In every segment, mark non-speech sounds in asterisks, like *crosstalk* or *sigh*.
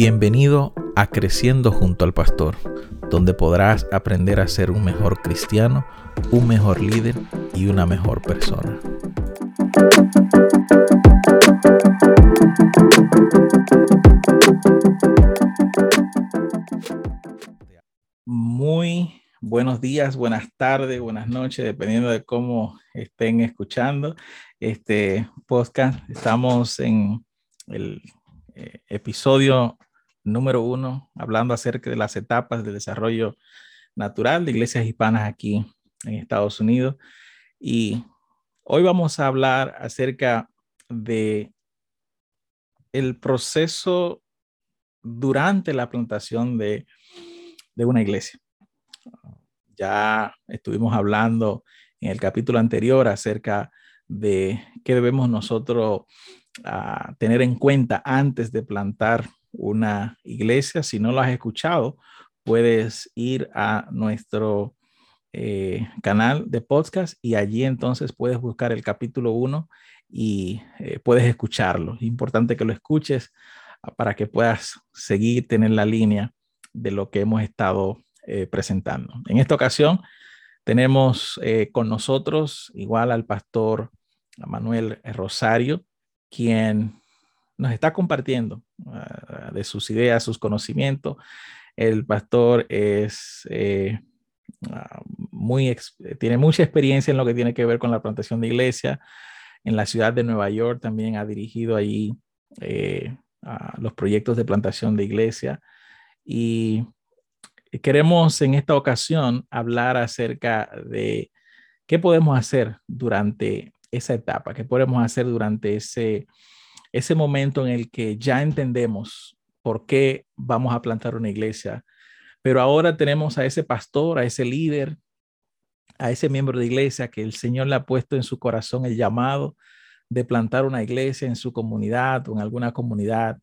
Bienvenido a Creciendo junto al Pastor, donde podrás aprender a ser un mejor cristiano, un mejor líder y una mejor persona. Muy buenos días, buenas tardes, buenas noches, dependiendo de cómo estén escuchando este podcast. Estamos en el eh, episodio número uno, hablando acerca de las etapas de desarrollo natural de iglesias hispanas aquí en Estados Unidos. Y hoy vamos a hablar acerca de el proceso durante la plantación de, de una iglesia. Ya estuvimos hablando en el capítulo anterior acerca de qué debemos nosotros ah, tener en cuenta antes de plantar una iglesia. Si no lo has escuchado, puedes ir a nuestro eh, canal de podcast y allí entonces puedes buscar el capítulo 1 y eh, puedes escucharlo. Es importante que lo escuches ah, para que puedas seguir, tener la línea de lo que hemos estado eh, presentando. En esta ocasión tenemos con nosotros igual al pastor Manuel Rosario, quien nos está compartiendo ah, de sus ideas, sus conocimientos. El pastor es eh, ah, muy, tiene mucha experiencia en lo que tiene que ver con la plantación de iglesia. En la ciudad de Nueva York también ha dirigido allí eh, los proyectos de plantación de iglesia. Y queremos en esta ocasión hablar acerca de qué podemos hacer durante esa etapa, qué podemos hacer durante ese ese momento en el que ya entendemos por qué vamos a plantar una iglesia, pero ahora tenemos a ese pastor, a ese líder, a ese miembro de iglesia que el Señor le ha puesto en su corazón el llamado de plantar una iglesia en su comunidad o en alguna comunidad,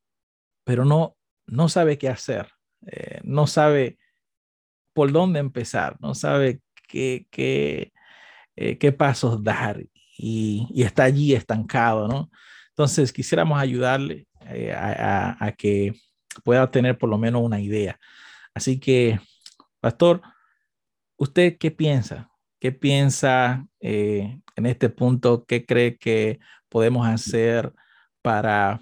pero no, no sabe qué hacer, eh, no sabe por dónde empezar, no sabe qué, qué, eh, qué pasos dar y, y, está allí estancado, ¿no? Entonces, quisiéramos ayudarle eh, a, que pueda tener por lo menos una idea. Así que, pastor, ¿usted qué piensa? ¿Qué piensa eh, en este punto? ¿Qué cree que podemos hacer para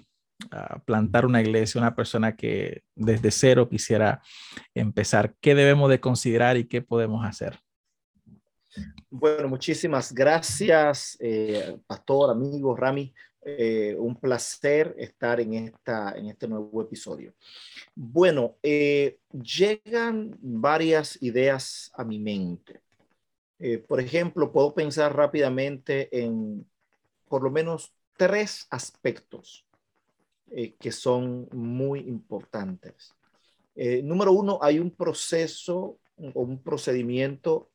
ah, plantar una iglesia, una persona que desde cero quisiera empezar? ¿Qué debemos de considerar y qué podemos hacer? Bueno, muchísimas gracias, eh, pastor, amigo Rami, eh, un placer estar en, esta, en este nuevo episodio. Bueno, eh, llegan varias ideas a mi mente. Eh, por ejemplo, puedo pensar rápidamente en por lo menos tres aspectos que son muy importantes. número uno, hay un proceso o un procedimiento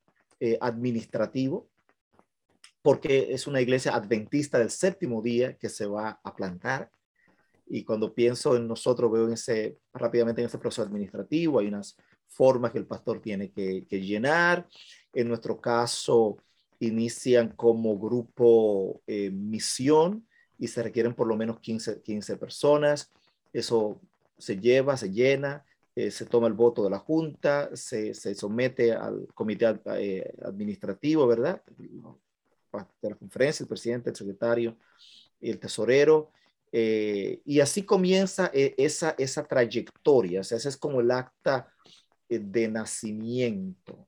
administrativo porque es una iglesia adventista del séptimo día que se va a plantar. Y cuando pienso en nosotros, veo en ese, rápidamente en ese proceso administrativo, hay unas formas que el pastor tiene que, llenar. En nuestro caso, inician como grupo eh, misión y se requieren por lo menos 15, 15 personas. Eso se lleva, se llena, eh, se toma el voto de la Junta, se, se somete al comité eh, administrativo, ¿verdad? De la conferencia, el presidente, el secretario el tesorero. Eh, y así comienza eh, esa, esa trayectoria, o sea, ese es como el acta eh, de nacimiento,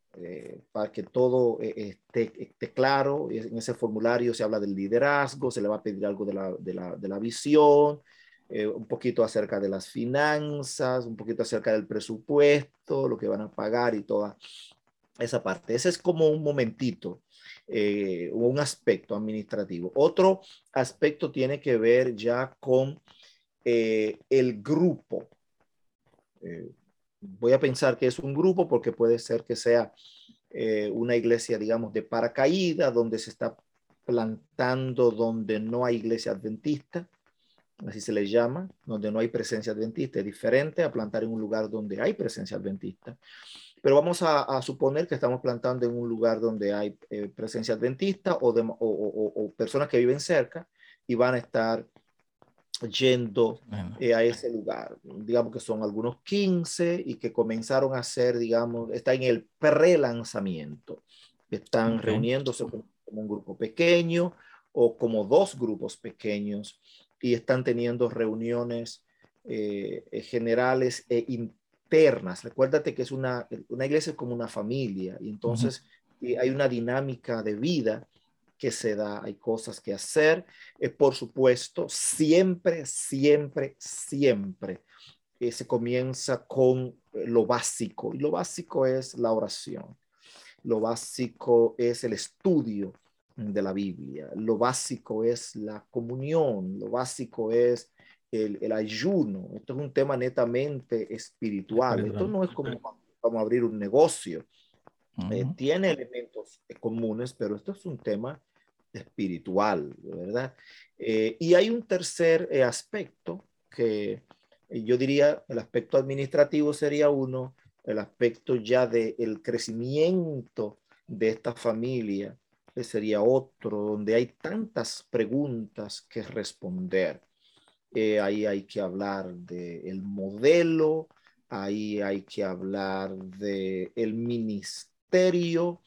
para que todo esté, esté, claro. En ese formulario se habla del liderazgo, se le va a pedir algo de la, de la, de la visión, un poquito acerca de las finanzas, un poquito acerca del presupuesto, lo que van a pagar y toda esa parte. Ese es como un momentito eh, un aspecto administrativo. Otro aspecto tiene que ver ya con eh, el grupo. Eh, voy a pensar que es un grupo porque puede ser que sea una iglesia, digamos, de paracaídas, donde se está plantando donde no hay iglesia adventista, así se le llama, donde no hay presencia adventista. Es diferente a plantar en un lugar donde hay presencia adventista. Pero vamos a, suponer que estamos plantando en un lugar donde hay eh, presencia adventista o, o, personas que viven cerca y van a estar yendo eh, a ese lugar. Digamos que son algunos 15 y que comenzaron a hacer, digamos, está en el pre-lanzamiento. Están reuniéndose como, un grupo pequeño o como dos grupos pequeños y están teniendo reuniones eh, eh, generales e internas. Recuérdate que es una, una iglesia como una familia y entonces hay una dinámica de vida que se da, hay cosas que hacer. Eh, por supuesto, siempre, siempre, siempre eh, se comienza con eh, lo básico y lo básico es la oración. Lo básico es el estudio de la Biblia. Lo básico es la comunión. Lo básico es el, ayuno. Esto es un tema netamente espiritual. Esto no es como, como abrir un negocio. tiene elementos comunes, pero esto es un tema espiritual, ¿verdad? Eh, y hay un tercer eh, aspecto que yo diría, el aspecto administrativo sería uno, el aspecto ya del el crecimiento de esta familia sería otro, donde hay tantas preguntas que responder. Eh, ahí hay que hablar del modelo, ahí hay que hablar del el ministerio,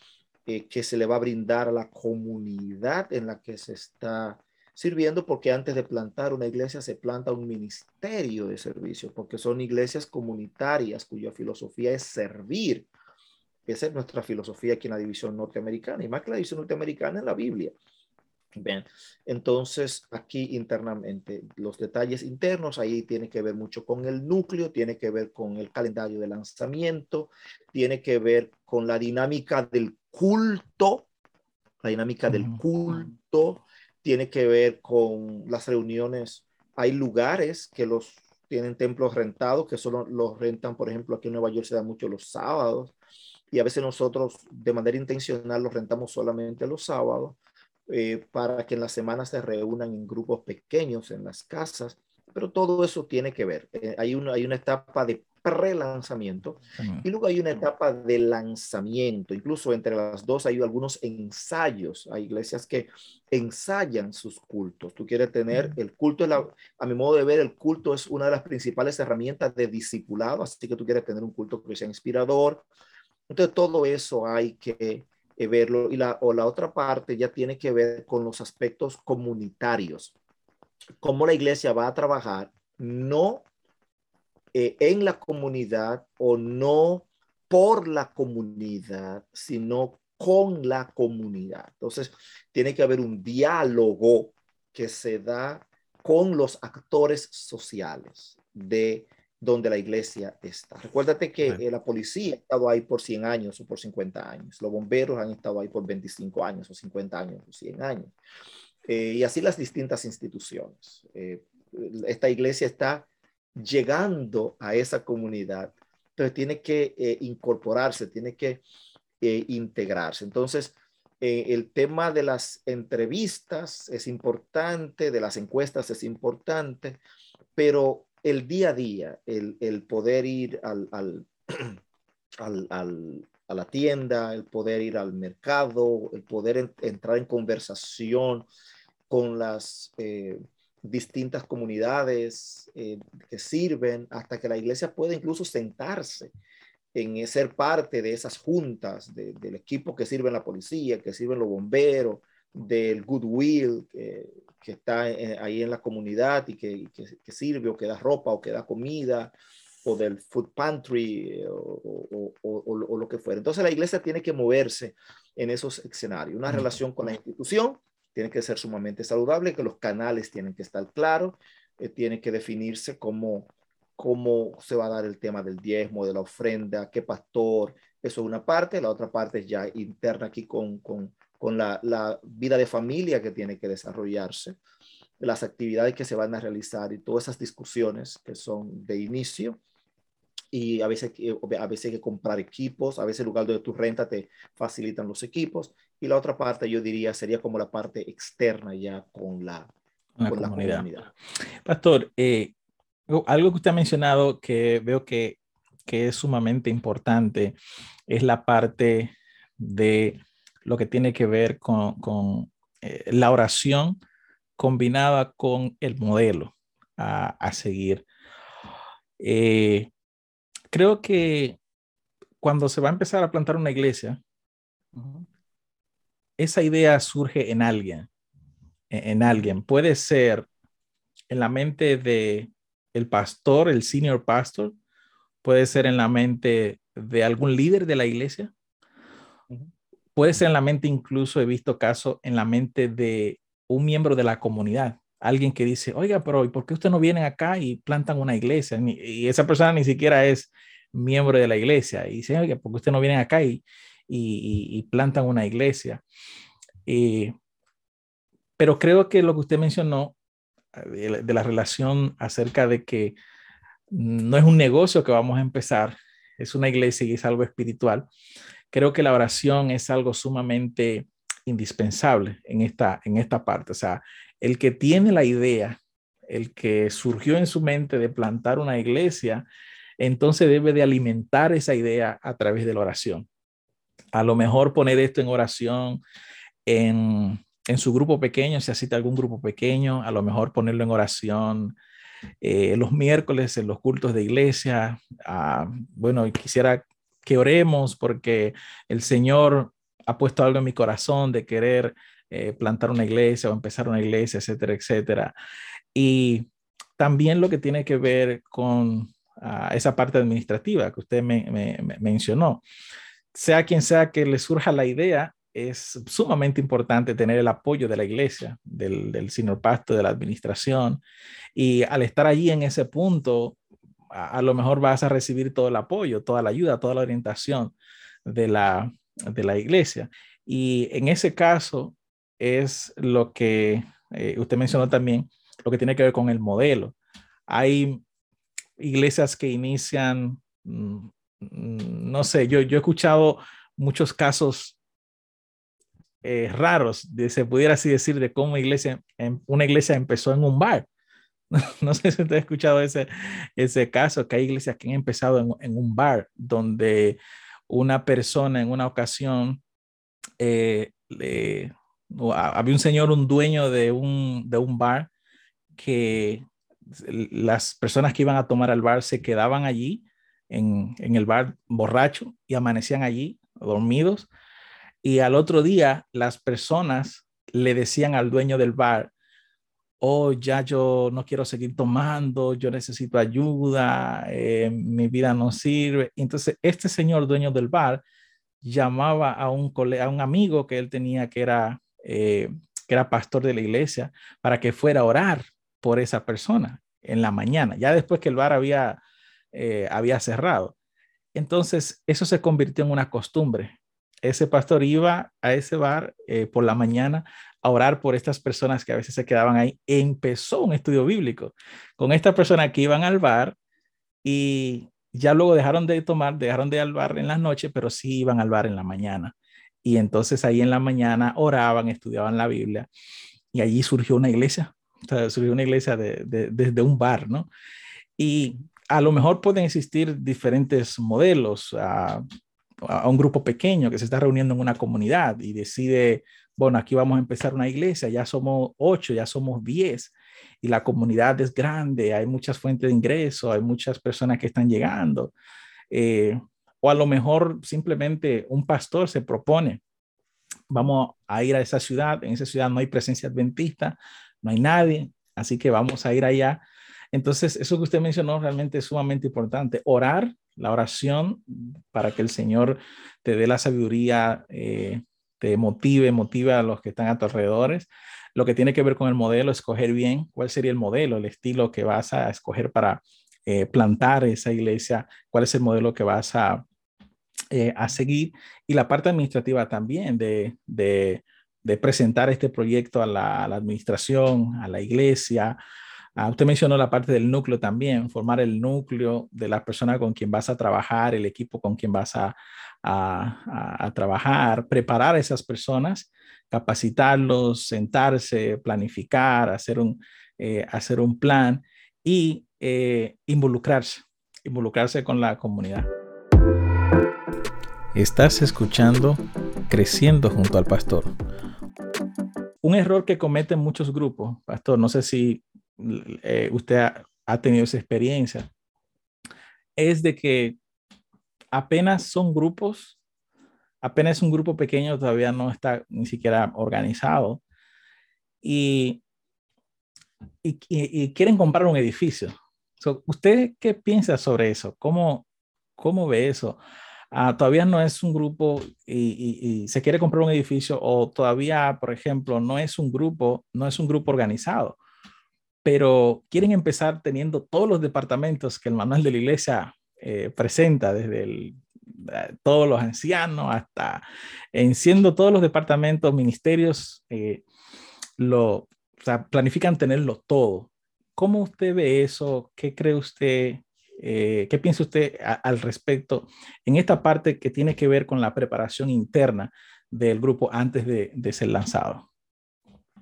eh, que se le va a brindar a la comunidad en la que se está sirviendo, porque antes de plantar una iglesia se planta un ministerio de servicio, porque son iglesias comunitarias cuya filosofía es servir. Esa es nuestra filosofía aquí en la división norteamericana, y más que la división norteamericana en la Biblia. Bien, entonces aquí internamente, los detalles internos, ahí tiene que ver mucho con el núcleo, tiene que ver con el calendario de lanzamiento, tiene que ver con la dinámica del culto, la dinámica del culto, tiene que ver con las reuniones. Hay lugares que los tienen templos rentados, que solo los rentan, por ejemplo, aquí en Nueva York se da mucho los sábados, y a veces nosotros de manera intencional los rentamos solamente los sábados eh, para que en la semana se reúnan en grupos pequeños en las casas, pero todo eso tiene que ver. Eh, hay, una, hay una etapa de pre-lanzamiento y luego hay una etapa de lanzamiento. Incluso entre las dos hay algunos ensayos. Hay iglesias que ensayan sus cultos. Tú quieres tener el culto, a mi modo de ver, el culto es una de las principales herramientas de discipulado, así que tú quieres tener un culto que sea inspirador. Entonces todo eso hay que eh, verlo. Y la, o la otra parte ya tiene que ver con los aspectos comunitarios. Cómo la iglesia va a trabajar no eh, en la comunidad o no por la comunidad, sino con la comunidad. Entonces, tiene que haber un diálogo que se da con los actores sociales de donde la iglesia está. Recuérdate que eh, la policía ha estado ahí por 100 años o por 50 años. Los bomberos han estado ahí por 25 años o 50 años o 100 años. Eh, y así las distintas instituciones. Eh, esta iglesia está llegando a esa comunidad, pero tiene que incorporarse, tiene que integrarse. Entonces, el tema de las entrevistas es importante, de las encuestas es importante, pero el día a día, el, poder ir *clears throat* al, a la tienda, el poder ir al mercado, el poder entrar en conversación con las eh, distintas comunidades eh, que sirven, hasta que la iglesia pueda incluso sentarse en ser parte de esas juntas, del equipo que sirve la policía, que sirven los bomberos, del goodwill, que está ahí en la comunidad y que, que, sirve o que da ropa o que da comida o del food pantry eh, o, o, lo que fuera. Entonces la iglesia tiene que moverse en esos escenarios. Una relación con la institución tiene que ser sumamente saludable, que los canales tienen que estar claros, eh, tiene que definirse cómo, cómo se va a dar el tema del diezmo, de la ofrenda, qué pastor, eso es una parte, la otra parte es ya interna aquí con, con con la, vida de familia que tiene que desarrollarse, las actividades que se van a realizar y todas esas discusiones que son de inicio. Y a veces, a veces hay que comprar equipos, a veces el lugar donde tú renta te facilitan los equipos. Y la otra parte, yo diría, sería como la parte externa ya con la, comunidad. Pastor, eh, algo que usted ha mencionado que veo que, que es sumamente importante es la parte de lo que tiene que ver con, con eh, la oración combinada con el modelo. a, seguir. Eh, creo que cuando se va a empezar a plantar una iglesia, esa idea surge en alguien, e, en, alguien. Puede ser en la mente de el pastor, el senior pastor, puede ser en la mente de algún líder de la iglesia, puede ser en la mente, incluso he visto casos en la mente de un miembro de la comunidad, alguien que dice, oiga, pero ¿y por qué usted no vienen acá y plantan una iglesia? Y esa persona ni siquiera es miembro de la iglesia. Y dice, oiga, ¿por qué usted no vienen acá y, y, plantan una iglesia? pero creo que lo que usted mencionó de de la relación acerca de que no es un negocio que vamos a empezar, es una iglesia y es algo espiritual. Creo que la oración es algo sumamente indispensable en esta, en esta parte. O sea, el que tiene la idea, el que surgió en su mente de plantar una iglesia, entonces debe de alimentar esa idea a través de la oración. A lo mejor poner esto en oración en, en su grupo pequeño, si asiste algún grupo pequeño, a lo mejor ponerlo en oración eh, los miércoles en los cultos de iglesia. Ah, bueno, quisiera que oremos porque el Señor ha puesto algo en mi corazón de querer eh, plantar una iglesia o empezar una iglesia, etcétera, etcétera. Y también lo que tiene que ver con ah, esa parte administrativa que usted me, mencionó. Sea quien sea que le surja la idea, es sumamente importante tener el apoyo de la iglesia, del, del senior pasto, de la administración. Y al estar allí en ese punto, a, lo mejor vas a recibir todo el apoyo, toda la ayuda, toda la orientación de la, de la iglesia. Y en ese caso es lo que eh, usted mencionó también, lo que tiene que ver con el modelo. Hay iglesias que inician, mm, no sé, yo, yo he escuchado muchos casos eh, raros, de, se pudiera así decir, de cómo iglesia, en, una iglesia empezó en un bar. *laughs* No, sé si usted ha escuchado ese, ese caso, que hay iglesias que han empezado en, un bar, donde una persona en una ocasión, eh, había un señor, un dueño de un, de un bar, que las personas que iban a tomar al bar se quedaban allí en, en el bar borracho y amanecían allí dormidos y al otro día las personas le decían al dueño del bar, oh, ya yo no quiero seguir tomando, yo necesito ayuda, eh, mi vida no sirve. Entonces, este señor dueño del bar llamaba a un, a un amigo que él tenía que era, eh, que era pastor de la iglesia para que fuera a orar por esa persona en la mañana, ya después que el bar había, eh, había cerrado. Entonces, eso se convirtió en una costumbre ese pastor iba a ese bar por la mañana a orar por estas personas que a veces se quedaban ahí. Empezó un estudio bíblico con estas personas que iban al bar y ya luego dejaron de tomar, dejaron de ir al bar en las noches, pero sí iban al bar en la mañana. Y entonces ahí en la mañana oraban, estudiaban la Biblia y allí surgió una iglesia, surgió una iglesia desde un bar, ¿no? Y a lo mejor pueden existir diferentes modelos. Uh, a un grupo pequeño que se está reuniendo en una comunidad y decide, bueno, aquí vamos a empezar una iglesia, ya somos ocho, ya somos diez y la comunidad es grande, hay muchas fuentes de ingreso, hay muchas personas que están llegando. Eh, o a lo mejor simplemente un pastor se propone, vamos a ir a esa ciudad, en esa ciudad no hay presencia adventista, no hay nadie, así que vamos a ir allá. Entonces, eso que usted mencionó realmente es sumamente importante. Orar la oración para que el Señor te dé la sabiduría, eh, te motive, motive a los que están a tu alrededor. Lo que tiene que ver con el modelo, escoger bien cuál sería el modelo, el estilo que vas a escoger para eh, plantar esa iglesia, cuál es el modelo que vas a, eh, a seguir y la parte administrativa también de, de, presentar este proyecto a la, a la administración, a la iglesia, Ah, usted mencionó la parte del núcleo también, formar el núcleo de la persona con quien vas a trabajar, el equipo con quien vas a, a, trabajar, preparar a esas personas, capacitarlos, sentarse, planificar, hacer un, eh, hacer un plan y eh, involucrarse, involucrarse con la comunidad. Estás escuchando Creciendo junto al Pastor. Un error que cometen muchos grupos, Pastor, no sé si eh, usted ha, tenido esa experiencia, es de que apenas son grupos, apenas un grupo pequeño todavía no está ni siquiera organizado y, y, quieren comprar un edificio. ¿Usted qué piensa sobre eso? ¿Cómo, cómo ve eso? Ah, todavía no es un grupo y, se quiere comprar un edificio o todavía, por ejemplo, no es un grupo, no es un grupo organizado, pero quieren empezar teniendo todos los departamentos que el manual de la iglesia eh, presenta, desde eh, todos los ancianos hasta en siendo todos los departamentos, ministerios, eh, lo, o sea, planifican tenerlo todo. ¿Cómo usted ve eso? ¿Qué cree usted? Eh, ¿Qué piensa usted al respecto en esta parte que tiene que ver con la preparación interna del grupo antes de, ser lanzado?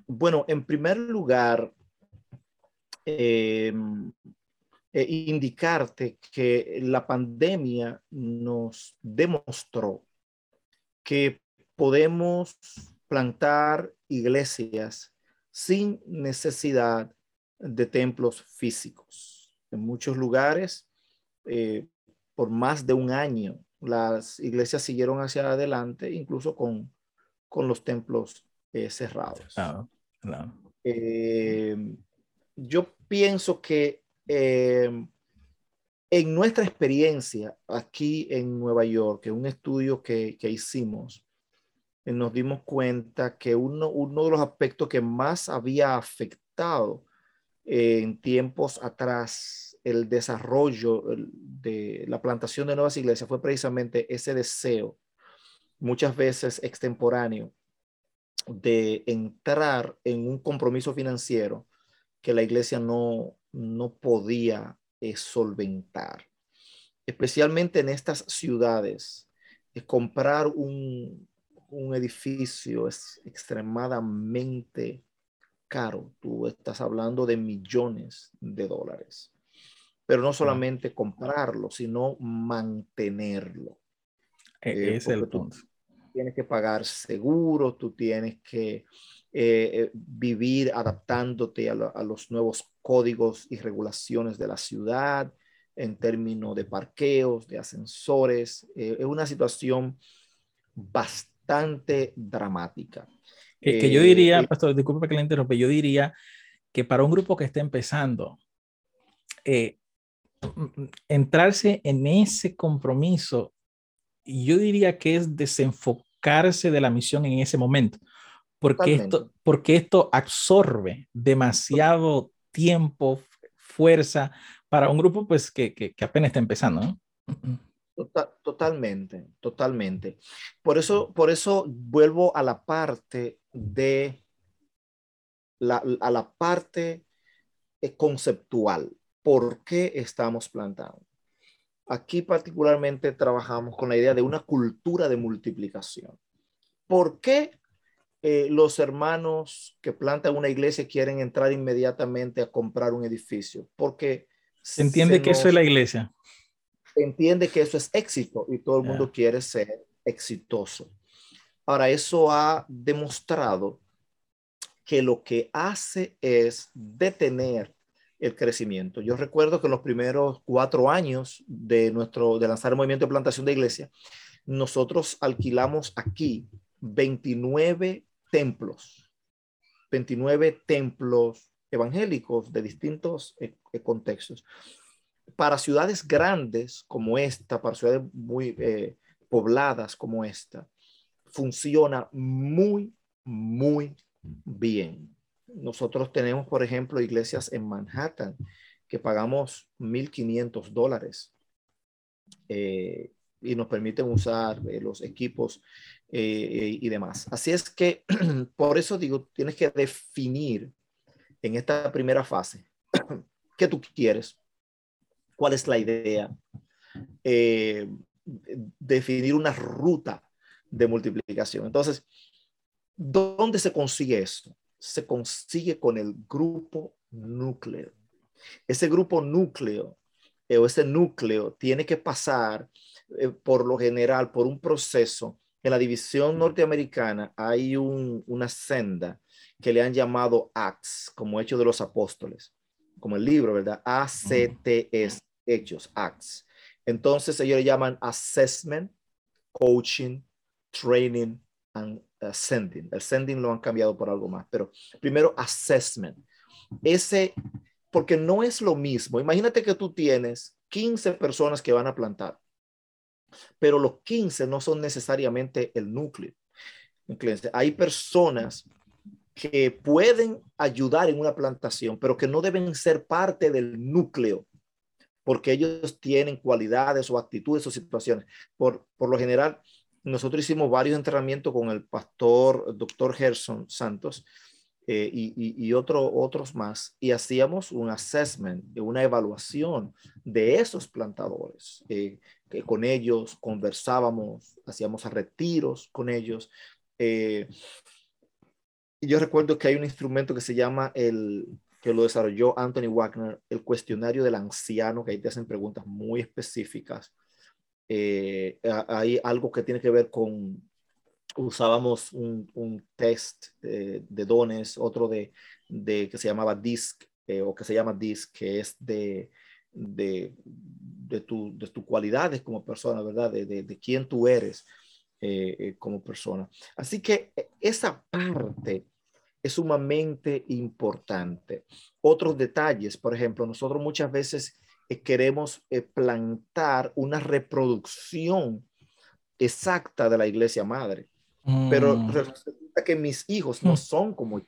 Bueno, en primer lugar, em, eh, indicarte que la pandemia nos demostró que podemos plantar iglesias sin necesidad de templos físicos en muchos lugares, eh, por más de un año, las iglesias siguieron hacia adelante, incluso con, con los templos eh, cerrados. Eh, yo pienso que en nuestra experiencia aquí en Nueva York, en un estudio que, que hicimos, nos dimos cuenta que uno, uno de los aspectos que más había afectado en tiempos atrás el desarrollo de la plantación de nuevas iglesias fue precisamente ese deseo, muchas veces extemporáneo, de entrar en un compromiso financiero que la iglesia no, no podía eh, solventar. Especialmente en estas ciudades, eh, comprar un, un edificio es extremadamente caro. Tú estás hablando de millones de dólares. Pero no solamente comprarlo, sino mantenerlo. E, eh, es el punto. Tienes que pagar seguro, tú tienes que eh, eh, vivir adaptándote a, los nuevos códigos y regulaciones de la ciudad en términos de parqueos, de ascensores. es una situación bastante dramática. Que, yo diría, eh, pastor, disculpe que le interrumpa, yo diría que para un grupo que está empezando, eh, entrarse en ese compromiso, yo diría que es desenfocarse de la misión en ese momento, porque esto, porque esto absorbe demasiado tiempo, fuerza para un grupo pues que, que, que apenas está empezando. ¿no? totalmente, totalmente. Por eso, por eso vuelvo a la parte de la, a la parte eh, conceptual. ¿Por qué estamos plantando? Aquí particularmente trabajamos con la idea de una cultura de multiplicación. ¿Por qué eh, los hermanos que plantan una iglesia quieren entrar inmediatamente a comprar un edificio? Porque se entiende que eso es la iglesia entiende que eso es éxito y todo el mundo quiere ser exitoso. Ahora, eso ha demostrado que lo que hace es detener el crecimiento. Yo recuerdo que en los primeros cuatro años de nuestro, de lanzar el movimiento de plantación de iglesia, nosotros alquilamos aquí 29 templos, 29 templos evangélicos de distintos eh, contextos para ciudades grandes como esta, para ciudades muy eh, pobladas como esta, funciona muy, muy bien. Nosotros tenemos, por ejemplo, iglesias en Manhattan que pagamos 1.500 dólares eh, y nos permiten usar eh, los equipos y demás. Así es que, *clears throat* por eso digo, tienes que definir en esta primera fase *clears throat* qué tú quieres cuál es la idea, eh, definir una ruta de multiplicación. Entonces, ¿dónde se consigue eso? Se consigue con el grupo núcleo. Ese grupo núcleo eh, o ese núcleo tiene que pasar eh, por lo general por un proceso. En la división norteamericana hay una senda que le han llamado Acts, como hecho de los apóstoles como el libro, ¿verdad? A-C-T-S, hechos, acts. Entonces ellos le llaman assessment, coaching, training and sending. El sending lo han cambiado por algo más, pero primero assessment. Ese, porque no es lo mismo. Imagínate que tú tienes 15 personas que van a plantar, pero los 15 no son necesariamente el núcleo. Hay personas que pueden ayudar en una plantación, pero que no deben ser parte del núcleo, porque ellos tienen cualidades o actitudes o situaciones. Por, por lo general, nosotros hicimos varios entrenamientos con el pastor doctor Gerson Santos eh, y, y, otro, otros más, y hacíamos un assessment, una evaluación de esos plantadores. Eh, que con ellos conversábamos, hacíamos retiros con ellos. Eh, y yo recuerdo que hay un instrumento que se llama el, que lo desarrolló Anthony Wagner, el cuestionario del anciano, que ahí te hacen preguntas muy específicas. hay algo que tiene que ver con usábamos un, un test de, dones, otro de, de, que se llamaba DISC eh, o que se llama DISC, que es de, de, de, tu, de tus cualidades como persona, ¿verdad? De, de, quién tú eres eh, eh, como persona. Así que esa parte es sumamente importante. Otros detalles, por ejemplo, nosotros muchas veces queremos plantar una reproducción exacta de la iglesia madre. Pero mm. resulta que mis hijos no mm. son como yo.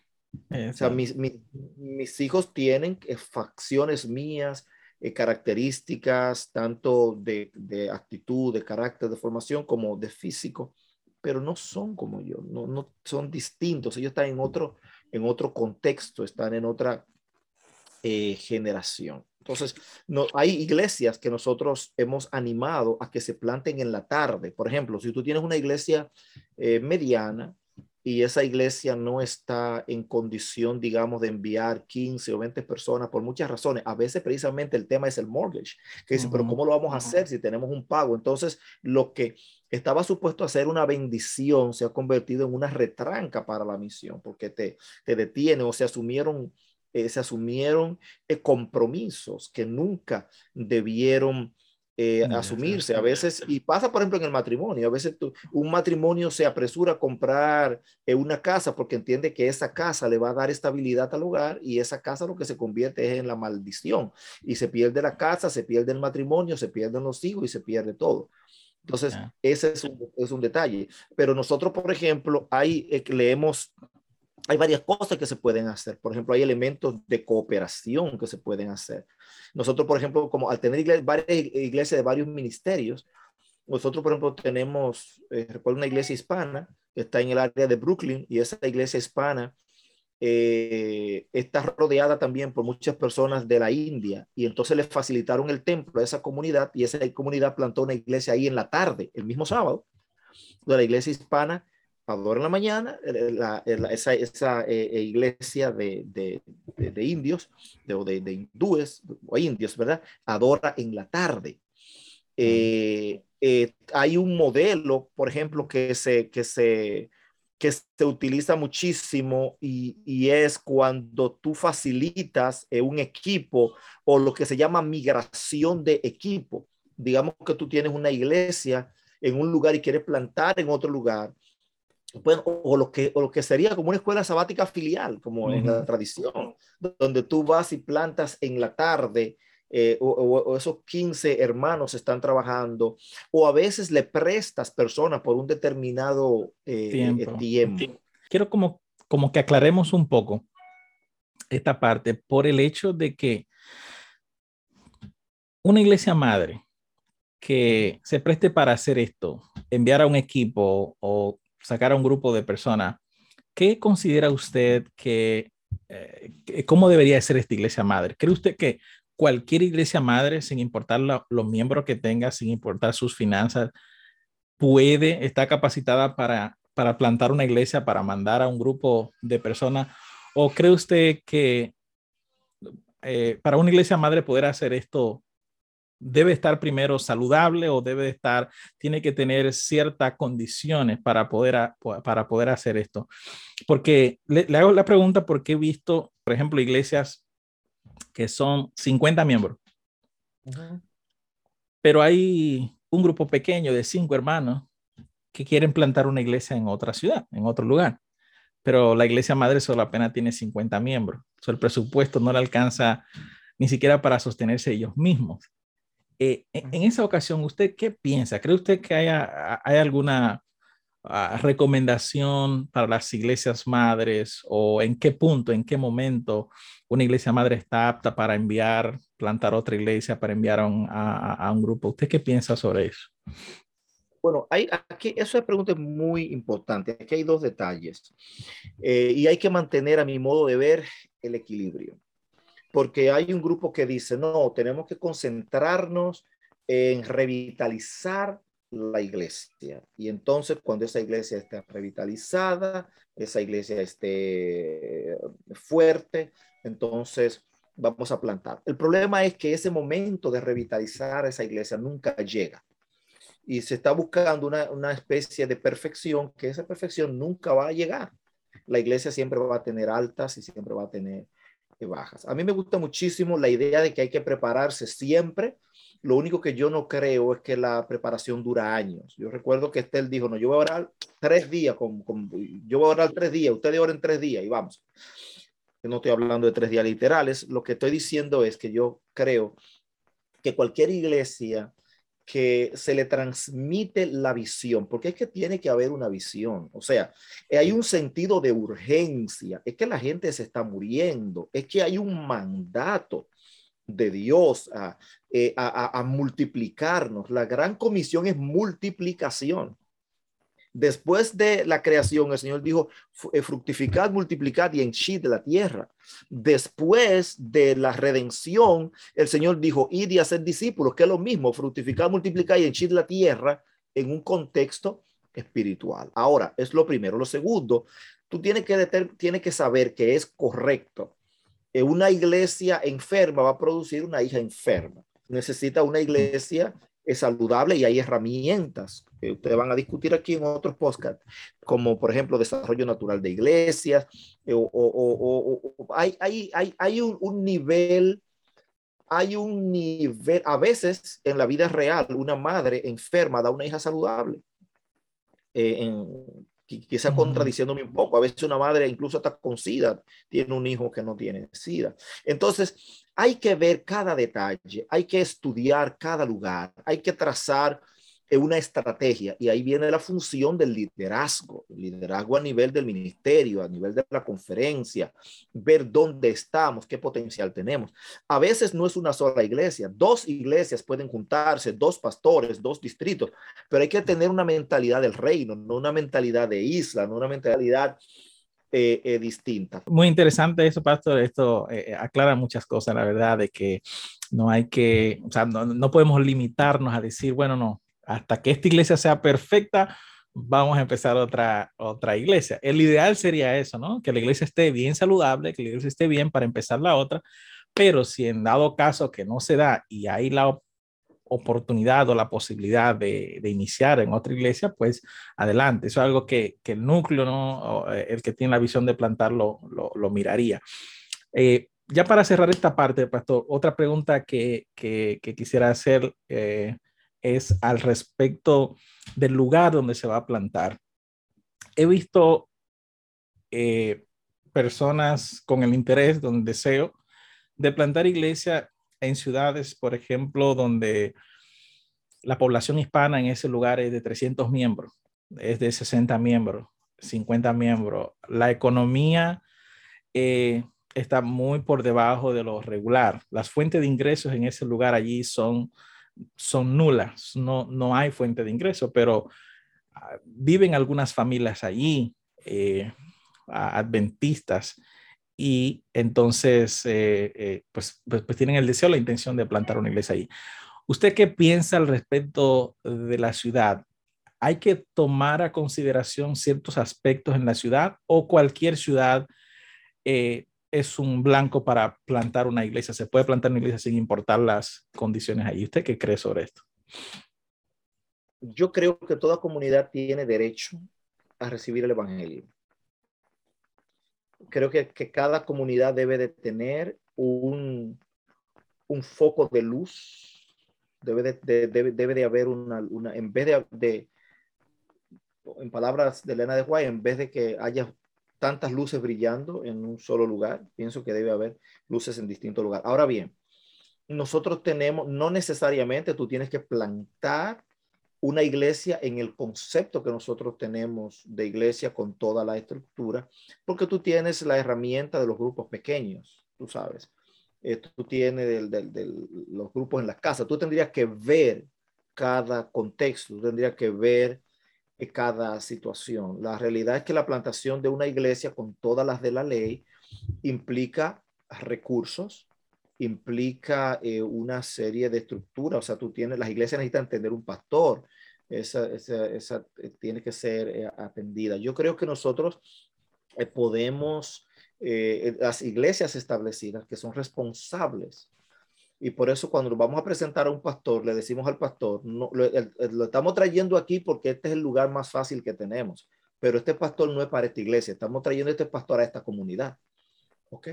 O sea, mis, mis, mis, hijos tienen eh, facciones mías, eh, características, tanto de, de, actitud, de carácter, de formación, como de físico, pero no son como yo, no, no son distintos. Ellos están en otro, en otro contexto, están en otra eh, generación. Entonces, no, hay iglesias que nosotros hemos animado a que se planten en la tarde. Por ejemplo, si tú tienes una iglesia eh, mediana y esa iglesia no está en condición, digamos, de enviar 15 o 20 personas por muchas razones, a veces precisamente el tema es el mortgage, que dice, pero ¿cómo lo vamos a hacer si tenemos un pago? Entonces, lo que estaba supuesto a ser una bendición se ha convertido en una retranca para la misión, porque te, te detiene o se asumieron eh, se asumieron eh, compromisos que nunca debieron eh, asumirse a veces, y pasa por ejemplo en el matrimonio, a veces un matrimonio se apresura a comprar una casa porque entiende que esa casa le va a dar estabilidad al hogar y esa casa lo que se convierte es en la maldición y se pierde la casa, se pierde el matrimonio, se pierden los hijos y se pierde todo. Entonces, ese es un, es un, detalle. Pero nosotros, por ejemplo, ahí leemos hay varias cosas que se pueden hacer. Por ejemplo, hay elementos de cooperación que se pueden hacer. Nosotros, por ejemplo, como al tener varias iglesias de varios ministerios, nosotros, por ejemplo, tenemos, eh, recuerdo una iglesia hispana que está en el área de Brooklyn y esa iglesia hispana eh, está rodeada también por muchas personas de la India y entonces le facilitaron el templo a esa comunidad y esa comunidad plantó una iglesia ahí en la tarde, el mismo sábado, de la iglesia hispana adora en la mañana, esa, esa eh, eh, iglesia de, de, de, indios o de, hindúes o indios, ¿verdad? Adora en la tarde. Eh, hay un modelo, por ejemplo, que se, que se, que se utiliza muchísimo y, y es cuando tú facilitas un equipo o lo que se llama migración de equipo. Digamos que tú tienes una iglesia en un lugar y quieres plantar en otro lugar o, lo que, o lo que sería como una escuela sabática filial, como en la tradición, donde tú vas y plantas en la tarde, eh, o, esos 15 hermanos están trabajando, o a veces le prestas personas por un determinado eh, tiempo. Quiero como, como que aclaremos un poco esta parte por el hecho de que una iglesia madre que se preste para hacer esto, enviar a un equipo o sacar a un grupo de personas, ¿qué considera usted que, eh, cómo debería ser esta iglesia madre? ¿Cree usted que cualquier iglesia madre, sin importar los miembros que tenga, sin importar sus finanzas, puede, estar capacitada para, para plantar una iglesia, para mandar a un grupo de personas? ¿O cree usted que eh, para una iglesia madre poder hacer esto debe estar primero saludable o debe estar, tiene que tener ciertas condiciones para poder, para poder hacer esto. Porque le, hago la pregunta porque he visto, por ejemplo, iglesias que son 50 miembros. Pero hay un grupo pequeño de cinco hermanos que quieren plantar una iglesia en otra ciudad, en otro lugar. Pero la iglesia madre solo apenas tiene 50 miembros. el presupuesto no le alcanza ni siquiera para sostenerse ellos mismos. Eh, en esa ocasión, ¿usted qué piensa? ¿Cree usted que haya, hay alguna ah, recomendación para las iglesias madres o en qué punto, en qué momento una iglesia madre está apta para enviar, plantar otra iglesia, para enviar a un, a, un grupo? ¿Usted qué piensa sobre eso? Bueno, hay, aquí, eso es pregunta muy importante. Aquí hay dos detalles eh, y hay que mantener, a mi modo de ver, el equilibrio porque hay un grupo que dice, no, tenemos que concentrarnos en revitalizar la iglesia. Y entonces cuando esa iglesia esté revitalizada, esa iglesia esté fuerte, entonces vamos a plantar. El problema es que ese momento de revitalizar esa iglesia nunca llega. Y se está buscando una, una especie de perfección, que esa perfección nunca va a llegar. La iglesia siempre va a tener altas y siempre va a tener bajas. A mí me gusta muchísimo la idea de que hay que prepararse siempre. Lo único que yo no creo es que la preparación dura años. Yo recuerdo que Estel dijo, no, yo voy a orar tres días, con, yo voy a orar tres días, ustedes oren tres días y vamos. No estoy hablando de tres días literales. Lo que estoy diciendo es que yo creo que cualquier iglesia que se le transmite la visión, porque es que tiene que haber una visión, o sea, hay un sentido de urgencia, es que la gente se está muriendo, es que hay un mandato de Dios a, eh, a multiplicarnos, la gran comisión es multiplicación. Después de la creación, el Señor dijo, eh, fructificad, multiplicad y henchid la tierra. Después de la redención, el Señor dijo, id y hacer discípulos, que es lo mismo, fructificad, multiplicad y henchid la tierra en un contexto espiritual. Ahora, es lo primero. Lo segundo, tú tienes que, tienes que saber que es correcto. Una iglesia enferma va a producir una hija enferma. Necesita una iglesia es saludable y hay herramientas que ustedes van a discutir aquí en otros podcasts, como por ejemplo desarrollo natural de iglesias, eh, o, hay, hay, hay, hay un, nivel, hay un nivel, a veces en la vida real, una madre enferma da una hija saludable. Eh, en, quizá contradiciéndome un poco. A veces una madre incluso está con SIDA, tiene un hijo que no tiene SIDA. Entonces, hay que ver cada detalle, hay que estudiar cada lugar, hay que trazar una estrategia y ahí viene la función del liderazgo, liderazgo a nivel del ministerio, a nivel de la conferencia, ver dónde estamos, qué potencial tenemos. A veces no es una sola iglesia, dos iglesias pueden juntarse, dos pastores, dos distritos, pero hay que tener una mentalidad del reino, no una mentalidad de isla, no una mentalidad eh, eh. Muy interesante eso, Pastor. Esto eh, aclara muchas cosas, la verdad, de que no hay que, o sea, no, no podemos limitarnos a decir, bueno, no, hasta que esta iglesia sea perfecta, vamos a empezar otra, otra iglesia. El ideal sería eso, ¿no? Que la iglesia esté bien saludable, que la iglesia esté bien para empezar la otra, pero si en dado caso que no se da y hay la oportunidad o la posibilidad de, de iniciar en otra iglesia, pues adelante. Eso es algo que, que el núcleo, ¿no? Eh, el que tiene la visión de plantarlo, lo, lo miraría. Eh, ya para cerrar esta parte, Pastor, otra pregunta que, que, que quisiera hacer eh, es al respecto del lugar donde se va a plantar. He visto personas con el interés, con el deseo de plantar iglesia en ciudades, por ejemplo, donde la población hispana en ese lugar es de 300 miembros, es de 60 miembros, 50 miembros. La economía eh, está muy por debajo de lo regular. Las fuentes de ingresos en ese lugar allí son son nulas, no, no hay fuente de ingreso, pero ah, viven algunas familias allí, eh, adventistas, y entonces eh, eh, pues, pues, pues, tienen el deseo, la intención de plantar una iglesia allí. ¿Usted qué piensa al respecto de la ciudad? ¿Hay que tomar a consideración ciertos aspectos en la ciudad o cualquier ciudad es un blanco para plantar una iglesia. Se puede plantar una iglesia sin importar las condiciones ahí. ¿Usted qué cree sobre esto? Yo creo que toda comunidad tiene derecho a recibir el Evangelio. Creo que, que cada comunidad debe de tener un, un foco de luz, debe de, debe, debe de haber una, una, en vez de, de, en palabras de Elena de Guay, en vez de que haya tantas luces brillando en un solo lugar, pienso que debe haber luces en distintos lugares. Ahora bien, nosotros tenemos, no necesariamente tú tienes que plantar una iglesia en el concepto que nosotros tenemos de iglesia con toda la estructura, porque tú tienes la herramienta de los grupos pequeños, tú sabes. Eh, tú tienes los grupos en las casas. Tú tendrías que ver cada contexto, tú tendrías que ver eh, cada situación. La realidad es que la plantación de una iglesia con todas las de la ley implica recursos, implica eh, una serie de estructuras. O sea, tú tienes, las iglesias necesitan tener un pastor. Esa, esa, esa eh, tiene que ser eh, atendida. Yo creo que nosotros podemos, las iglesias establecidas que son responsables y por eso cuando nos vamos a presentar a un pastor, le decimos al pastor, no, lo, estamos trayendo aquí porque este es el lugar más fácil que tenemos, pero este pastor no es para esta iglesia, estamos trayendo este pastor a esta comunidad. ¿Ok?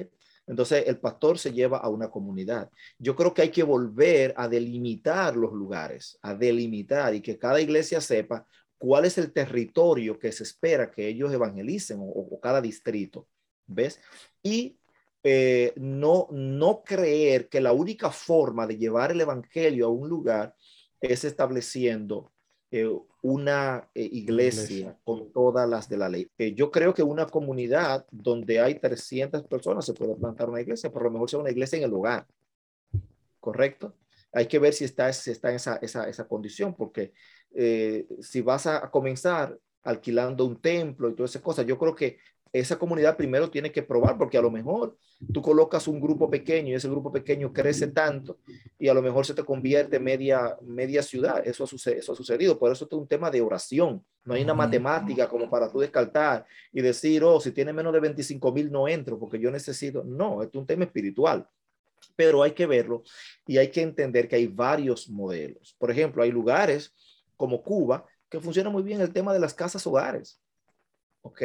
Entonces el pastor se lleva a una comunidad. Yo creo que hay que volver a delimitar los lugares, a delimitar y que cada iglesia sepa cuál es el territorio que se espera que ellos evangelicen o, cada distrito. ¿Ves? Y eh, no, no creer que la única forma de llevar el evangelio a un lugar es estableciendo eh, una eh, iglesia, con todas las de la ley. yo creo que una comunidad donde hay 300 personas se puede plantar una iglesia, por lo mejor sea una iglesia en el hogar, ¿correcto? Hay que ver si está, si está en esa, esa, esa condición, porque eh, si vas a, a, comenzar alquilando un templo y todas esas cosas, yo creo que esa comunidad primero tiene que probar, porque a lo mejor tú colocas un grupo pequeño y ese grupo pequeño crece tanto y a lo mejor se te convierte media, media ciudad. Eso ha, sucedido, eso ha sucedido. Por eso es un tema de oración. No hay una matemática como para tú descartar y decir, oh, si tiene menos de 25 mil no entro porque yo necesito. No, es un tema espiritual. Pero hay que verlo y hay que entender que hay varios modelos. Por ejemplo, hay lugares como Cuba que funciona muy bien el tema de las casas hogares. ¿Ok?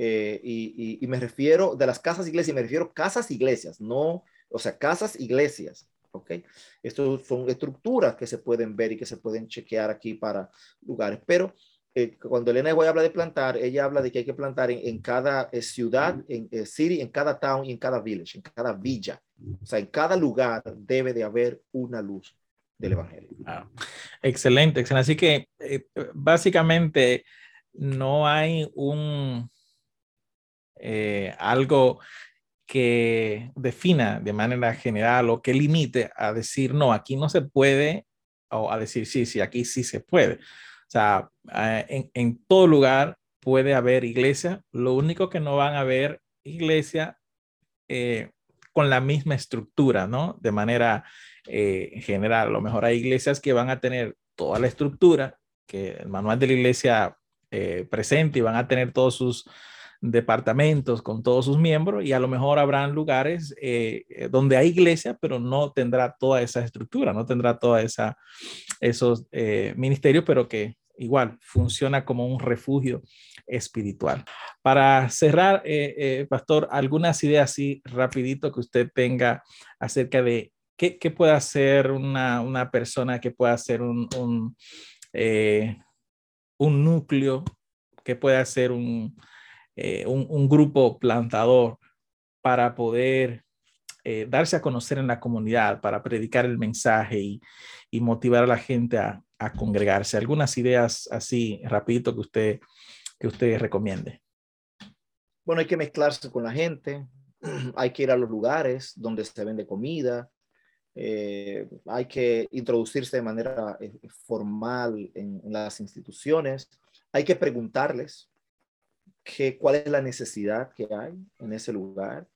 Eh, y, me refiero de las casas iglesias, me refiero casas iglesias, no, o sea, casas iglesias, ¿ok? Estos son estructuras que se pueden ver y que se pueden chequear aquí para lugares, pero eh, cuando Elena Guay habla de plantar, ella habla de que hay que plantar en, cada eh, ciudad, en city, en cada town y en cada village, en cada villa, o sea, en cada lugar debe de haber una luz del evangelio. Ah, excelente, excelente. Así que básicamente no hay un eh, algo que defina de manera general o que limite a decir, no, aquí no se puede, o a decir, sí, sí, aquí sí se puede. O sea, eh, en, en, todo lugar puede haber iglesia, lo único que no van a haber iglesia eh, con la misma estructura, ¿no? De manera general, a lo mejor hay iglesias que van a tener toda la estructura, que el manual de la iglesia presente y van a tener todos sus departamentos con todos sus miembros y a lo mejor habrán lugares eh, eh, donde hay iglesia, pero no tendrá toda esa estructura, no tendrá toda esa esos eh, ministerios, pero que igual funciona como un refugio espiritual. Para cerrar, pastor, algunas ideas así rapidito que usted tenga acerca de qué, qué puede hacer una, una, persona que pueda hacer un, un, un núcleo, que puede hacer un, eh, un, grupo plantador para poder eh, darse a conocer en la comunidad, para predicar el mensaje y, motivar a la gente a, congregarse. Algunas ideas así, rapidito, que usted, que usted recomiende. Bueno, hay que mezclarse con la gente, *clears throat* hay que ir a los lugares donde se vende comida, eh, hay que introducirse de manera formal en, las instituciones, hay que preguntarles, cuál es la necesidad que hay en ese lugar.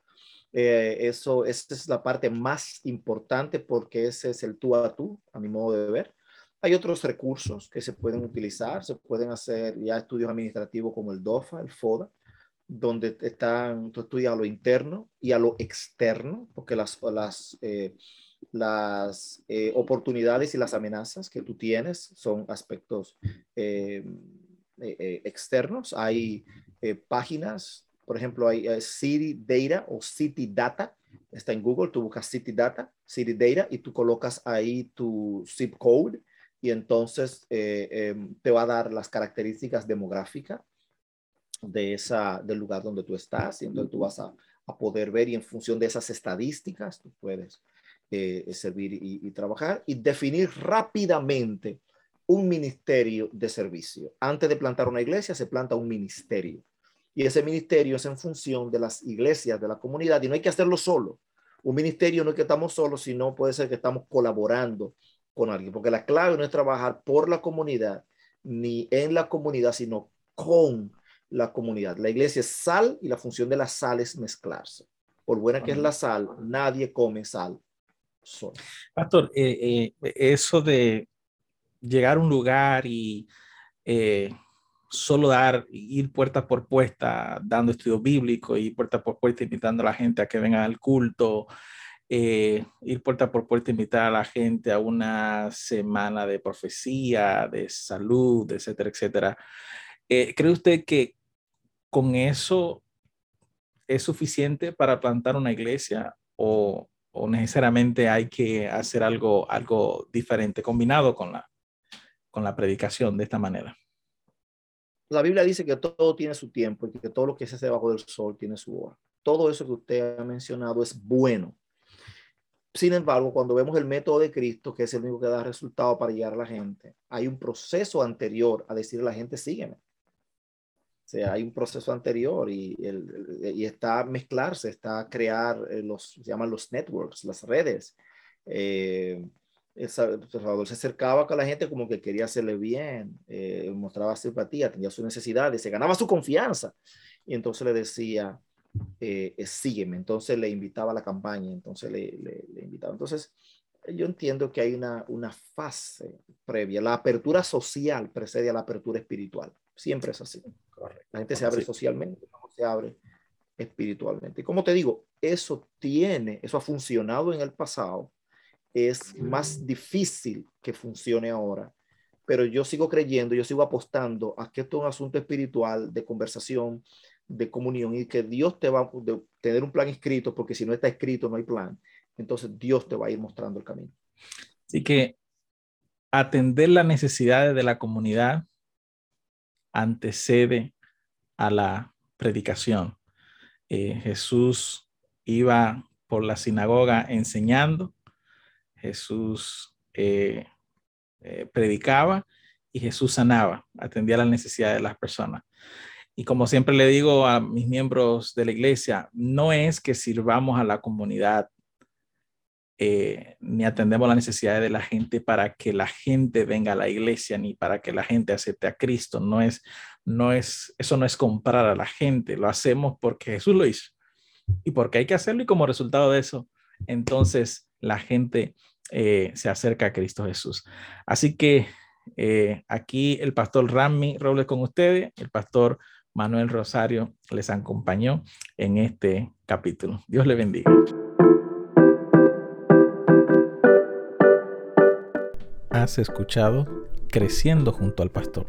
Eh, eso, esa es la parte más importante porque ese es el tú a tú, a mi modo de ver. Hay otros recursos que se pueden utilizar, se pueden hacer ya estudios administrativos como el DOFA, el FODA, donde están, tú estudias a lo interno y a lo externo, porque las, las, eh, las eh, oportunidades y las amenazas que tú tienes son aspectos externos. Hay eh, páginas, por ejemplo, hay City Data o City Data, está en Google, tú buscas City Data, City Data y tú colocas ahí tu zip code y entonces eh, em, te va a dar las características demográficas de esa, del lugar donde tú estás y entonces tú vas a, a poder ver y en función de esas estadísticas tú puedes eh, servir y, trabajar y definir rápidamente un ministerio de servicio. Antes de plantar una iglesia se planta un ministerio y ese ministerio es en función de las iglesias de la comunidad y no hay que hacerlo solo. Un ministerio no es que estamos solos, sino puede ser que estamos colaborando con alguien, porque la clave no es trabajar por la comunidad ni en la comunidad, sino con la comunidad. La iglesia es sal y la función de la sal es mezclarse. Por buena que es la sal, nadie come sal solo. Pastor, eh, eh, eso de llegar a un lugar y eh, solo dar, ir puerta por puerta, dando estudio bíblico y puerta por puerta invitando a la gente a que venga al culto, ir puerta por puerta invitar a la gente a una semana de profecía, de salud, etcétera, etcétera. ¿Cree usted que con eso es suficiente para plantar una iglesia o, necesariamente hay que hacer algo, algo diferente combinado con la, con la predicación de esta manera? La Biblia dice que todo tiene su tiempo y que todo lo que se hace debajo del sol tiene su hora. Todo eso que usted ha mencionado es bueno. Sin embargo, cuando vemos el método de Cristo, que es el único que da resultado para llegar a la gente, hay un proceso anterior a decirle a la gente, sígueme sea, hay un proceso anterior y, el, y está mezclarse, está crear eh, los, se llaman los networks, las redes. Eh, el Salvador se acercaba con la gente como que quería hacerle bien, eh, mostraba simpatía, tenía sus necesidades, se ganaba su confianza. Y entonces le decía, eh, sígueme. Entonces le invitaba a la campaña, entonces le, le, le, invitaba. Entonces, yo entiendo que hay una, una fase previa. La apertura social precede a la apertura espiritual. Siempre es así. La gente se abre socialmente, se abre espiritualmente. Y como te digo, eso tiene, eso ha funcionado en el pasado, es más difícil que funcione ahora, pero yo sigo creyendo, yo sigo apostando a que esto es un asunto espiritual, de conversación, de comunión y que Dios te va a tener un plan escrito, porque si no está escrito no hay plan, entonces Dios te va a ir mostrando el camino. Así que atender las necesidades de la comunidad antecede a la predicación. Eh, Jesús iba por la sinagoga enseñando, Jesús eh, eh, predicaba y Jesús sanaba, atendía las necesidades de las personas. Y como siempre le digo a mis miembros de la iglesia, no es que sirvamos a la comunidad eh, ni atendemos las necesidades de la gente para que la gente venga a la iglesia, ni para que la gente acepte a Cristo. No es, no es, eso no es comprar a la gente, lo hacemos porque Jesús lo hizo y porque hay que hacerlo y como resultado de eso, entonces la gente eh, se acerca a Cristo Jesús. Así que eh, aquí el pastor Rami Robles con ustedes, el pastor Manuel Rosario les acompañó en este capítulo. Dios le bendiga. has escuchado Creciendo junto al Pastor.